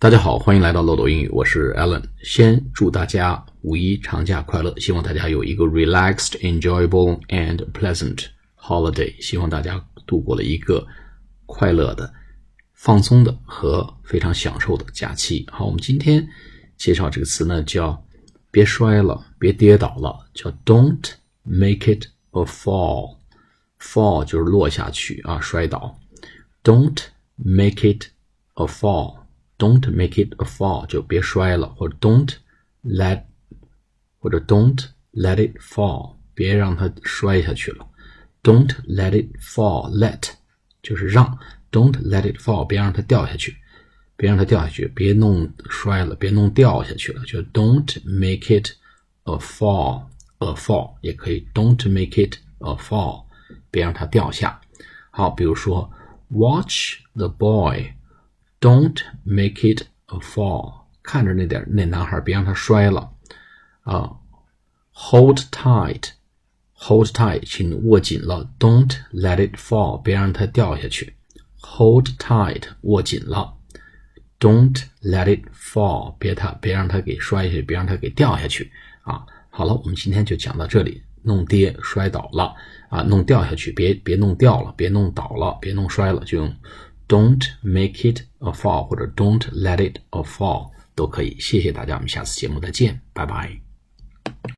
大家好，欢迎来到漏斗英语，我是 Alan。先祝大家五一长假快乐，希望大家有一个 relaxed, enjoyable and pleasant holiday。希望大家度过了一个快乐的、放松的和非常享受的假期。好，我们今天介绍这个词呢，叫别摔了，别跌倒了，叫 Don't make it a fall。fall 就是落下去啊，摔倒。Don't make it a fall。Don't make it a fall，就别摔了，或者 Don't let，或者 Don't let it fall，别让它摔下去了。Don't let it fall，let 就是让，Don't let it fall，别让它掉下去，别让它掉下去，别弄摔了，别弄掉下去了。就 Don't make it a fall，a fall 也可以，Don't make it a fall，别让它掉下。好，比如说 Watch the boy。 Don't make it a fall，看着那点那男孩，别让他摔了啊。Hold tight，hold tight，请握紧了。Don't let it fall，别让它掉下去。Hold tight，握紧了。Don't let it fall，别它别让它给摔下去，别让它给掉下去啊。好了，我们今天就讲到这里。弄跌摔倒了啊，弄掉下去，别别弄掉了，别弄倒了，别弄摔了，就用。Don't make it a fall，或者 Don't let it a fall 都可以。谢谢大家，我们下次节目再见，拜拜。